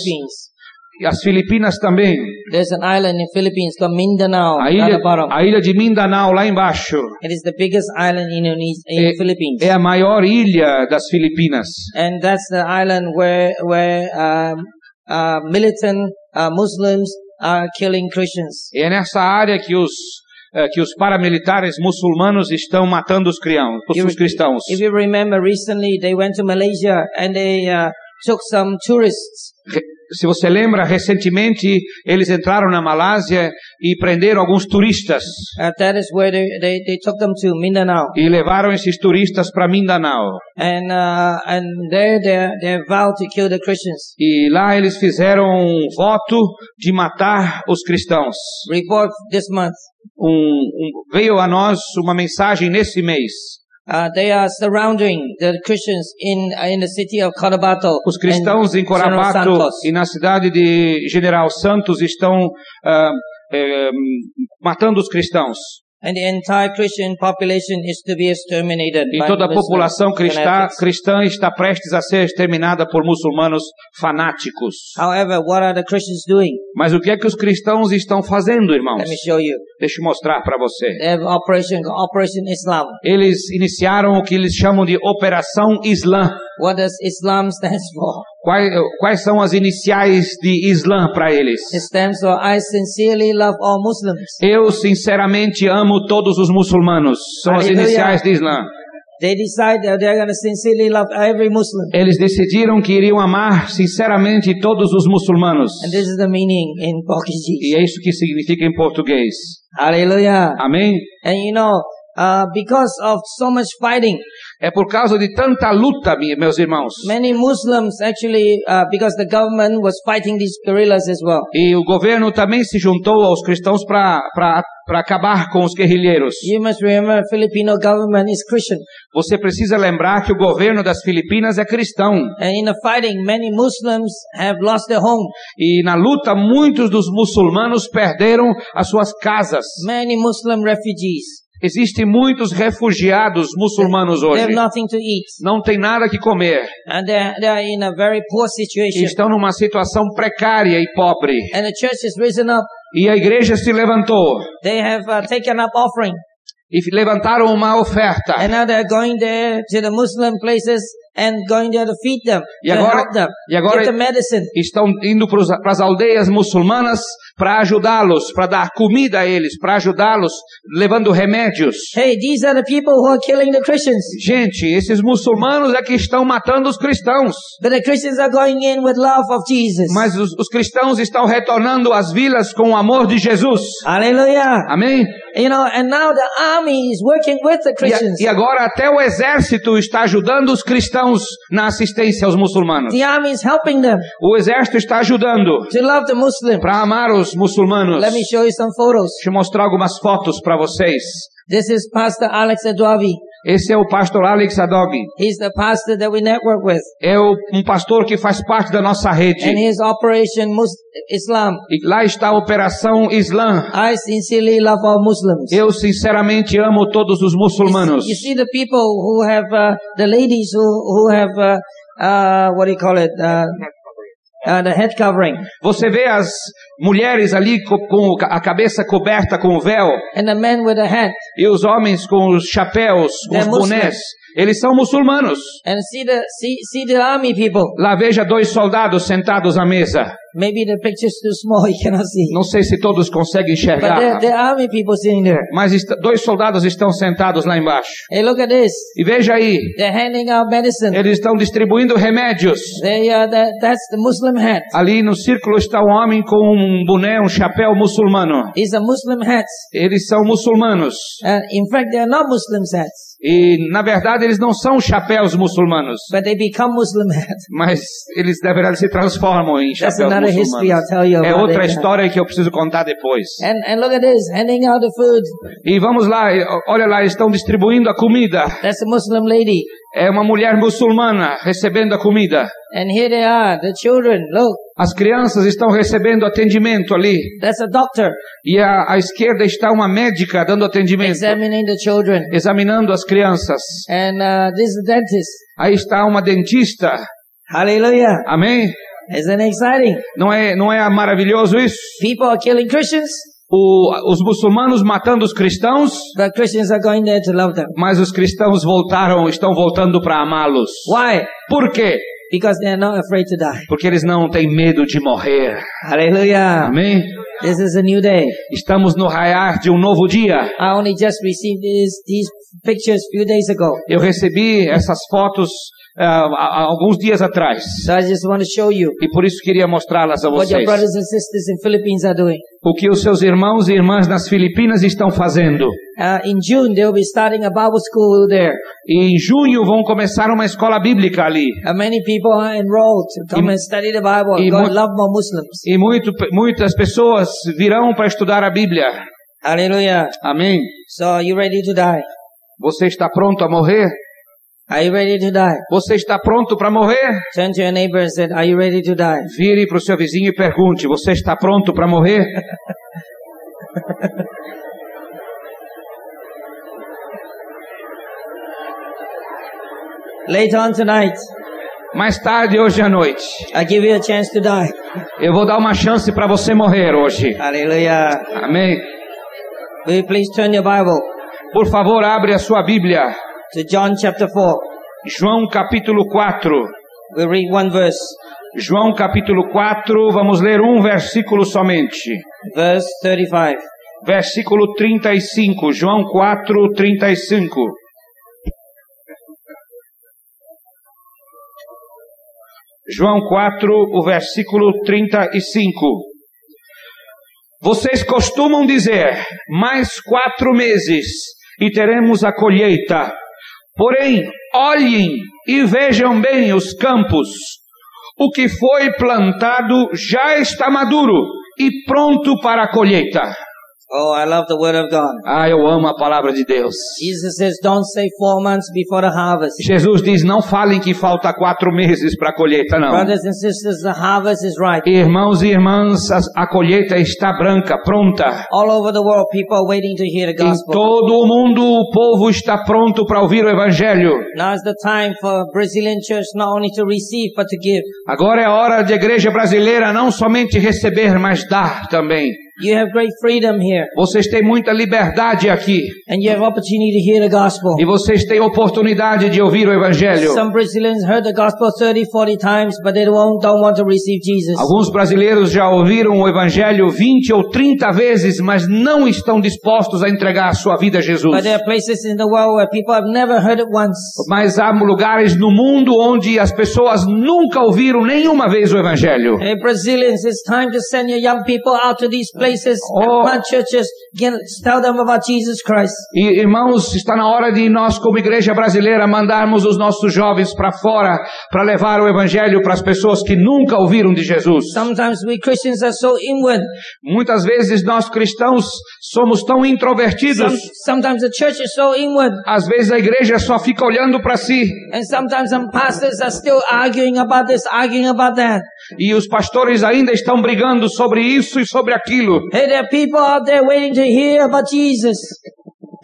E as Filipinas também. There's an island in Philippines called Mindanao. A ilha, a ilha de Mindanao, lá embaixo, It is the biggest island in Indonesia, in É- Philippines. é a maior ilha das Filipinas. And that's the island where, where, um, uh, militant, uh, Muslims are killing Christians. E é nessa área que os, eh, que os paramilitares muçulmanos estão matando os, crião, os cristãos. If you remember recently, they went to Malaysia and they, uh, took some tourists. Se você lembra, recentemente eles entraram na Malásia e prenderam alguns turistas Uh, that is where they, they, they took them to Mindanao. e levaram esses turistas para Mindanao. And, uh, and there they, they vowed to kill the Christians. E lá eles fizeram um voto de matar os cristãos. Report this month. Um, um- veio a nós uma mensagem nesse mês. Uh, they are surrounding the Christians in, uh, in the city of Cotabato. Os cristãos em Corabato e na cidade de General Santos estão ah, eh, matando os cristãos. And the entire Christian population is to be exterminated. E toda a população cristã, cristã está prestes a ser exterminada por muçulmanos fanáticos. However, what are the Christians doing? Mas o que é que os cristãos estão fazendo, irmãos? Let me show you. Deixa eu mostrar para você. Operation Operation Islam. Eles iniciaram o que eles chamam de Operação Islã. What does Islam stands for? Quais, quais são as iniciais de Islã para eles? It stands for I sincerely love all Muslims. Eu sinceramente amo todos os muçulmanos. São as Aleluia. iniciais de Islã. They decide that they're going to sincerely love every Muslim. Eles decidiram que iriam amar sinceramente todos os muçulmanos. And this is the meaning in E Portuguese. é isso que significa em português. Hallelujah. Amém? And you know, uh, because of so much fighting, É por causa de tanta luta, meus irmãos. many Muslims actually, uh, because the government was fighting these guerrillas as well. E o governo também se juntou aos cristãos para acabar com os guerrilheiros. You must remember, Filipino government is Christian, Você precisa lembrar que o governo das Filipinas é cristão. and in the fighting, many Muslims have lost their home. E na luta, muitos dos muçulmanos perderam as suas casas. Many Muslim refugees, Existem muitos refugiados muçulmanos hoje. Não tem nada que comer. and they're, they're in a very poor situation. estão numa situação precária e pobre. E a igreja se levantou. They have uh, taken up offering, E levantaram uma oferta. and now they're going there to the Muslim places and going there to feed them, E to agora- help them, e agora- give them medicine. Estão indo para as aldeias muçulmanas para ajudá-los, para dar comida a eles, para ajudá-los, levando remédios. Hey, these are the people who are killing the Christians. Gente, esses muçulmanos é que estão matando os cristãos. But the Christians are going in with love of Jesus. Mas os, os cristãos estão retornando às vilas com o amor de Jesus. Hallelujah. Amém? You know, and now the army is working with the E, a- Christians. e agora até o exército está ajudando os cristãos na assistência aos muçulmanos. The army is helping them O exército está ajudando to love the Muslim. para amar os muçulmanos. Let me show you some photos. Deixa eu mostrar algumas fotos para vocês. This is Pastor Alex. Esse é o pastor Alex Adog. He's the pastor that we network with. É o- um pastor que faz parte da nossa rede. And his Operation Mus- Islam. E lá está a Operação Islã. I sincerely love all Muslims. Eu sinceramente amo todos os muçulmanos. You see the people who have, uh, the ladies who, who have, uh, uh, what do you call it? Uh, uh, the head covering, Você vê as mulheres ali co- com a cabeça coberta com o véu and the men with the hat. e os homens com os chapéus, com os They're Muslim. bonés. Eles são muçulmanos. And see the see see the army people. Lá veja dois soldados sentados à mesa. Maybe the picture's too small, you cannot see. Não sei se todos conseguem But there, enxergar, there are army people sitting there. mas dois soldados estão sentados lá embaixo. Hey, look at this. E veja aí, They're handing out medicine. eles estão distribuindo remédios. They uh, that, that's the Muslim hat. Ali no círculo está um homem com um boné, um chapéu muçulmano. Are Muslim hats. Eles são muçulmanos. Uh, in fact, they are not Muslim hats, E, na verdade, eles não são chapéus muçulmanos. but they become Muslim hats. Mas eles, na verdade, se transformam em That's chapéus another history I'll muçulmanos. tell you É outra história que eu preciso contar depois. And and look at this, handing out the food. E vamos lá, olha lá, estão distribuindo a comida. É uma mulher muçulmana recebendo a comida. And here they are, the children. Look, As crianças estão recebendo atendimento ali. that's a doctor E à, à esquerda está uma médica dando atendimento, examining the children. examinando as crianças. And uh, this is dentist. Aí está uma dentista. Hallelujah. Amém? Isn't it exciting? Não é, não é maravilhoso isso? People are killing Christians, O- os muçulmanos matando os cristãos, but Christians are going there to love them. mas os cristãos voltaram, estão voltando para amá-los. Why? Por quê? Because they are not afraid to die. Porque eles não têm medo de morrer. Hallelujah. Amém? This is a new day. Estamos no raiar de um novo dia. I only just received these, these pictures few days ago. Eu recebi essas fotos ah, há alguns dias atrás. So I just want to show you E por isso queria mostrá-las a what your vocês. brothers and sisters in Philippines are doing. O que os seus irmãos e irmãs nas Filipinas estão fazendo. Uh, in June, they will be starting a Bible school there. E em junho vão começar uma escola bíblica ali. Uh, many people are enrolled to come E- and study the Bible. e God love more Muslims. E muito, muitas pessoas virão para estudar a Bíblia. Hallelujah. Amém? So are you ready to die? Você está pronto a morrer? Are you ready to die? Você está pronto para morrer? Turn to your neighbor and say, are you ready to die? Vire para o seu vizinho e pergunte: Você está pronto para morrer? Later on tonight, Mais tarde, hoje à noite, I give you a chance to die. eu vou dar uma chance para você morrer hoje. Hallelujah. Amém? Will you please turn your Bible Por favor, abre a sua Bíblia. To John chapter 4. João capítulo 4. We'll read one verse. João capítulo 4, vamos ler um versículo somente. Verse 35. Versículo 35. João 4, 35. João 4, o versículo 35. Vocês costumam dizer, mais quatro meses e teremos a colheita. Porém, olhem e vejam bem os campos. O que foi plantado já está maduro e pronto para a colheita. Oh, I love the word of God. Ah, eu amo a palavra de Deus. Jesus says, don't say four months before the harvest. Jesus diz: não falem que falta quatro meses para a colheita, não. Brothers and sisters, the harvest is ripe. Irmãos e irmãs, a, a colheita está branca, pronta. All over the world, people are waiting to hear the Em gospel. todo o mundo, o povo está pronto para ouvir o Evangelho. Now is the time for Brazilian church not only to receive, but to give. Agora é a hora de igreja brasileira não somente receber, mas dar também. You have great freedom here, Vocês têm muita liberdade aqui. and you have opportunity to hear the gospel. E vocês têm oportunidade de ouvir o Evangelho. Some Brazilians heard the gospel 30, 40 times, but they don't, don't want to receive Jesus. Alguns brasileiros já ouviram o Evangelho 20 ou 30 vezes, mas não estão dispostos a entregar a sua vida a Jesus. But there are places in the world where people have never heard it once. Mas há lugares no mundo onde as pessoas nunca ouviram nenhuma vez o Evangelho. Hey, Brazilians, it's time to send your young people out to these places and Oh. plant churches. Tell them about Jesus Christ. E irmãos, está na hora de nós, como igreja brasileira, mandarmos os nossos jovens para fora para levar o Evangelho para as pessoas que nunca ouviram de Jesus. Sometimes we Christians are so inward. Muitas vezes nós cristãos somos tão introvertidos. Some, sometimes the church is so inward. Às vezes a igreja só fica olhando para si. And sometimes some pastors are still arguing about this, arguing about that. E os pastores ainda estão brigando sobre isso e sobre aquilo. Hey, there are people out there waiting to hear about Jesus.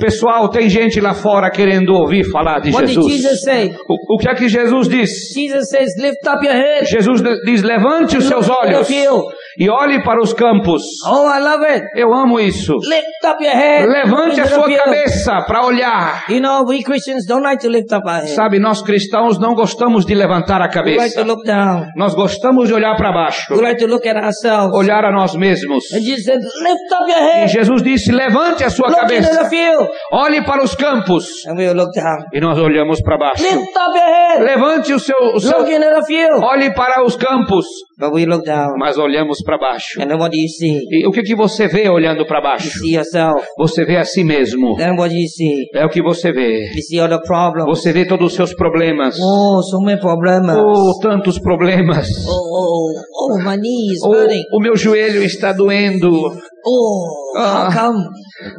Pessoal, tem gente lá fora querendo ouvir falar de What did Jesus. Jesus say? O, o que é que Jesus disse? Jesus says, lift up your head. Jesus diz: levante os seus olhos. E olhe para os campos. Oh, I love it. Eu amo isso. Lift up your head. Levante a sua cabeça para olhar. You know, we Christians don't like to lift up our head. Sabe, nós cristãos não gostamos de levantar a We like cabeça. to look down. Nós gostamos de olhar para baixo, We like to look at ourselves. olhar a nós mesmos. And Jesus said, lift up your E head. Jesus disse: levante a sua Look into the cabeça, field. olhe para os campos. And we look down. E nós olhamos para baixo. Lift up your head. Levante o seu, o seu Look into the field. olhe para os campos, But we look down. mas olhamos para baixo. And what do you see? E o que que você vê olhando para You baixo? see yourself. Você vê a si mesmo. Then what do you see? É o que você vê. You see all the problems. Você vê todos os seus problemas. Oh, so many problems. Oh, tantos problemas. Oh, oh, oh, my knee is Oh, hurting. o meu joelho está doendo. Oh, Ah. how come?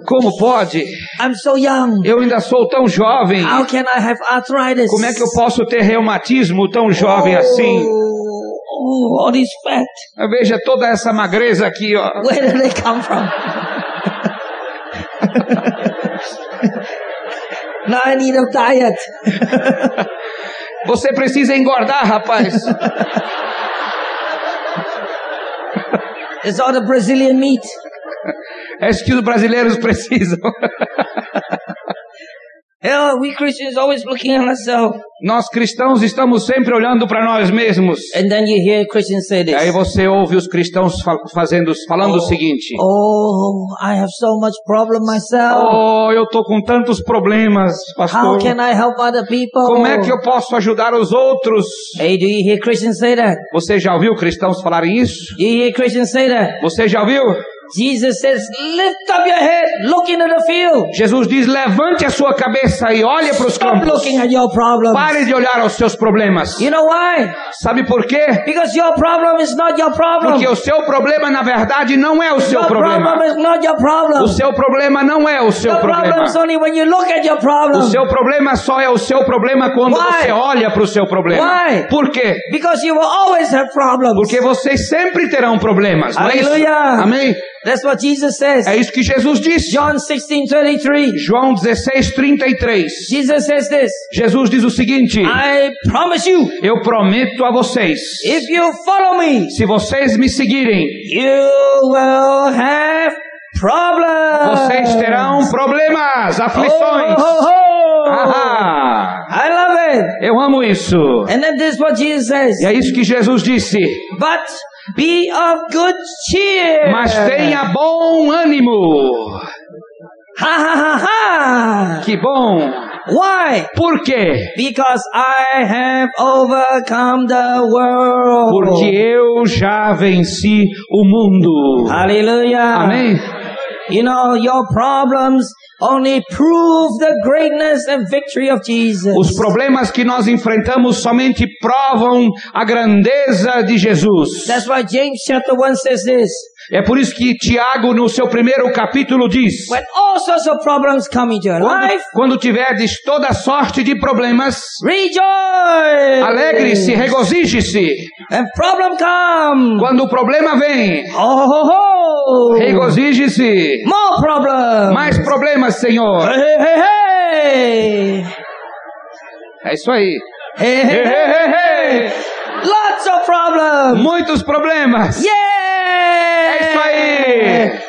Como pode? I'm so young. Eu ainda sou tão jovem. How can I have arthritis? Como é que eu posso ter reumatismo tão jovem assim? Oh, all this fat. Veja toda essa magreza aqui, ó. Where did they come from? now I need a diet. Você precisa engordar, rapaz. It's all the Brazilian meat. É isso que os brasileiros precisam. Yeah, we Christians always looking at ourselves. Nós cristãos estamos sempre olhando para nós mesmos. And then you hear Christians say this. Aí você ouve os cristãos fa- fazendo, falando o seguinte: Oh, I have so much problem myself. Oh, eu tô com tantos problemas, How pastor. can I help other people? Como é que eu posso ajudar os outros? Hey, do you hear Christians say that? Você já ouviu cristãos falarem isso? Do you hear Christians say that? Você já ouviu? Jesus says, lift up your head, look into the field. Jesus diz: levante a sua cabeça e olhe para os campos. looking at your problems. Pare de olhar aos seus problemas. You know why? Sabe por quê? Because your problem is not your problem. Porque o seu problema, na verdade, não é o seu Your problem problema. is not your problem. O seu problema não é o seu Your problem problema. is only when you look at your O problem. seu problema só é o seu problema quando Why? você olha para o seu problema. Why? Por quê? Because you will always have problems. Porque vocês sempre terão problemas, é? Aleluia. Amém? That's what Jesus says. É isso que Jesus disse. John 16, 33. João 16, 33. Jesus says this. Jesus diz o seguinte: I promise you, Eu prometo a vocês, if you follow me, se vocês me seguirem, you will have problems. vocês terão problemas, aflições. Oh, oh, oh. Ah, I love it. eu amo isso. And then this is what Jesus says. E é isso que Jesus disse. But be of good cheer. Mas tenha bom ânimo. Ha ha ha ha. Que bom. Why? Por quê? Because I have overcome the world. Porque eu já venci o mundo. Hallelujah. Amém? You know, your problems only prove the greatness and victory of Jesus. Os problemas que nós enfrentamos somente provam a grandeza de Jesus. That's why James chapter 1 says this. É por isso que Tiago, no seu primeiro capítulo, diz: When all sorts of problems come into your quando, life, quando tiverdes toda sorte de problemas, rejoice. alegre-se, regozije-se. Problem come. Quando o problema vem, Oh, ho, ho. regozije-se. More problems. Mais problemas, Senhor. Hey, hey, hey. É isso aí. Hey, hey, hey, hey. hey. Lots of problems. Muitos problemas. Yeah.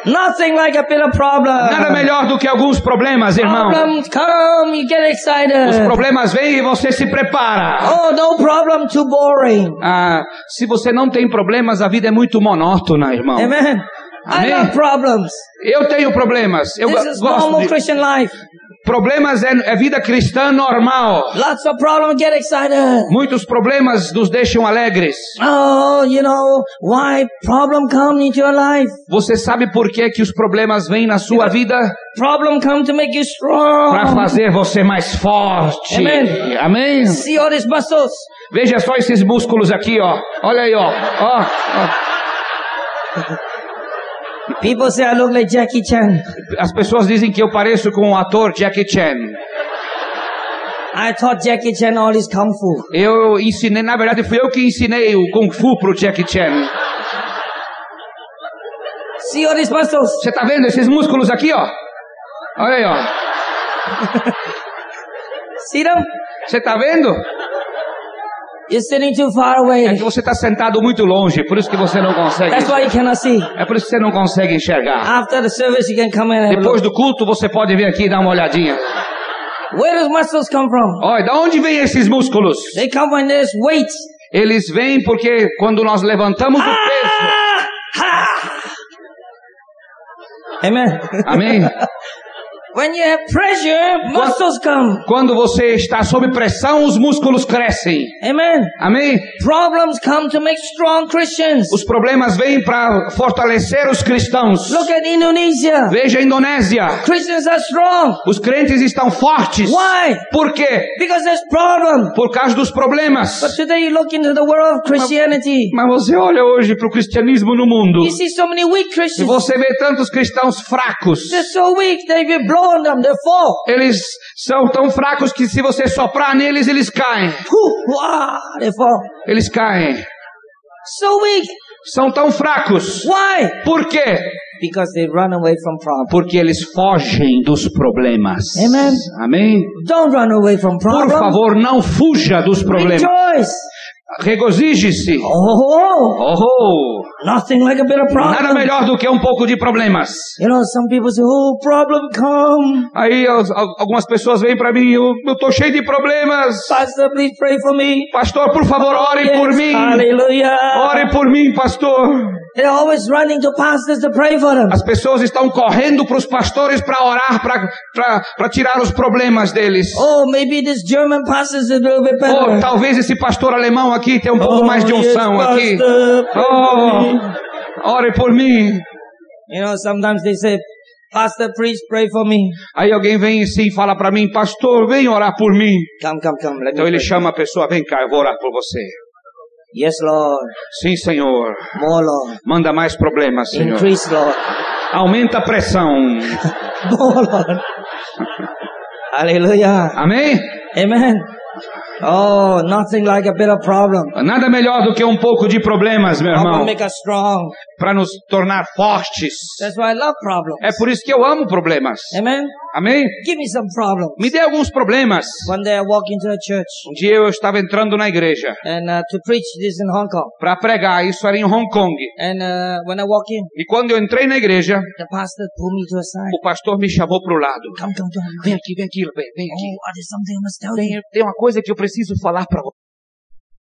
Nothing like a bit of problem. Nada melhor do que alguns problemas, irmão. Problems come, you get excited. Os problemas vêm e você se prepara. Oh, no problem, too boring. Ah, se você não tem problemas, a vida é muito monótona, irmão. Amen. I Amém. love problems. Eu tenho problemas. Eu This is gosto normal de... Christian life. Problemas é, é vida cristã normal. Lots of problems, get excited. Muitos problemas nos deixam alegres. Oh, you know, why problem come into your life? Você sabe por que, que os problemas vêm na sua vida? Problem come to make you Para strong. fazer você mais forte. Amen. Amém? See all these muscles. Veja só esses músculos aqui, ó. Olha aí, ó. Ó, ó. People say I look like Jackie Chan. As pessoas dizem que eu pareço com o ator Jackie Chan. I taught Jackie Chan all his kung fu. Eu ensinei, na verdade, fui eu que ensinei o Kung Fu pro Jackie Chan. See all these muscles. Você tá vendo esses músculos aqui, ó? Olha aí, ó. See them? Você está vendo? You're sitting too far away. É que você está sentado muito longe, por isso que você não consegue. That's why you cannot see. É por isso que você não consegue enxergar. After the service, you can come in and Depois do culto, você pode vir aqui e dar uma olhadinha. Where does muscles come from? Olha, da onde vêm esses músculos? They come when there's weights. Eles vêm porque quando nós levantamos o peso. Ah! Amen. Amém? When you have pressure, muscles come. Quando você está sob pressão, os músculos crescem. Amen. Amém? Problems come to make strong Christians. Os problemas vêm para fortalecer os cristãos. Look at Indonesia. Veja a Indonésia. Christians are strong. Os crentes estão fortes. Why? Por quê? Because there's problem. Por causa dos problemas. But today you look into the world of Christianity. Mas você olha hoje para o cristianismo no mundo You see so many weak e Christians. você vê tantos cristãos fracos. They're so weak, they get fall. Eles são tão fracos que se você soprar neles, eles caem. They fall. Eles caem. São tão fracos. Why? Por quê? Because they run away from problems. Porque eles fogem dos problemas. Amen. Amém? Don't run away from Por problems. favor, não fuja dos problemas. Rejoice. Regozije-se. Oh, Oh, nothing like a bit of nada problem. melhor do que um pouco de problemas. You know, some people say, oh, problem come. Aí as- al- algumas pessoas vêm para mim, eu, eu tô cheio de problemas. Pastor, please pray for me. Pastor, por favor, ore Yes, por mim. Hallelujah. Ore por mim, pastor. They're always running to pastors to pray for them. As pessoas estão correndo para os pastores para orar, para tirar os problemas deles. Oh, maybe this German pastor is a little bit better. talvez esse pastor alemão aqui tenha um pouco mais de Oh, yes, unção aqui. pastor. Oh, ore por mim. You know, sometimes they say, Pastor, please pray for me. Aí alguém vem assim e fala para mim, pastor, vem orar por mim. Come, come, come. Então ele chama a pessoa, vem cá, eu vou orar por você. Yes, Lord. Sim, Senhor. More, Lord. Manda mais problemas, Senhor. Increase, Lord. Aumenta a pressão. More, Lord. Hallelujah. Amém? Amen. Oh, nothing like a bit of problem. Nada melhor do que um pouco de problemas, meu irmão, make us strong. Para nos tornar fortes. That's why I love problems. É por isso que eu amo problemas. Amen. Amém? Give me some problems. Me dê alguns problemas. One day I walk into a church Um dia eu estava entrando na igreja uh, para pregar, isso era em Hong Kong. And uh, when I walk in, E quando eu entrei na igreja, the pastor pulled me to a side. o pastor me chamou para o lado. Come, come, come. Vem aqui, vem aqui, vem, vem aqui. Oh, tem uma coisa que eu preciso falar para você.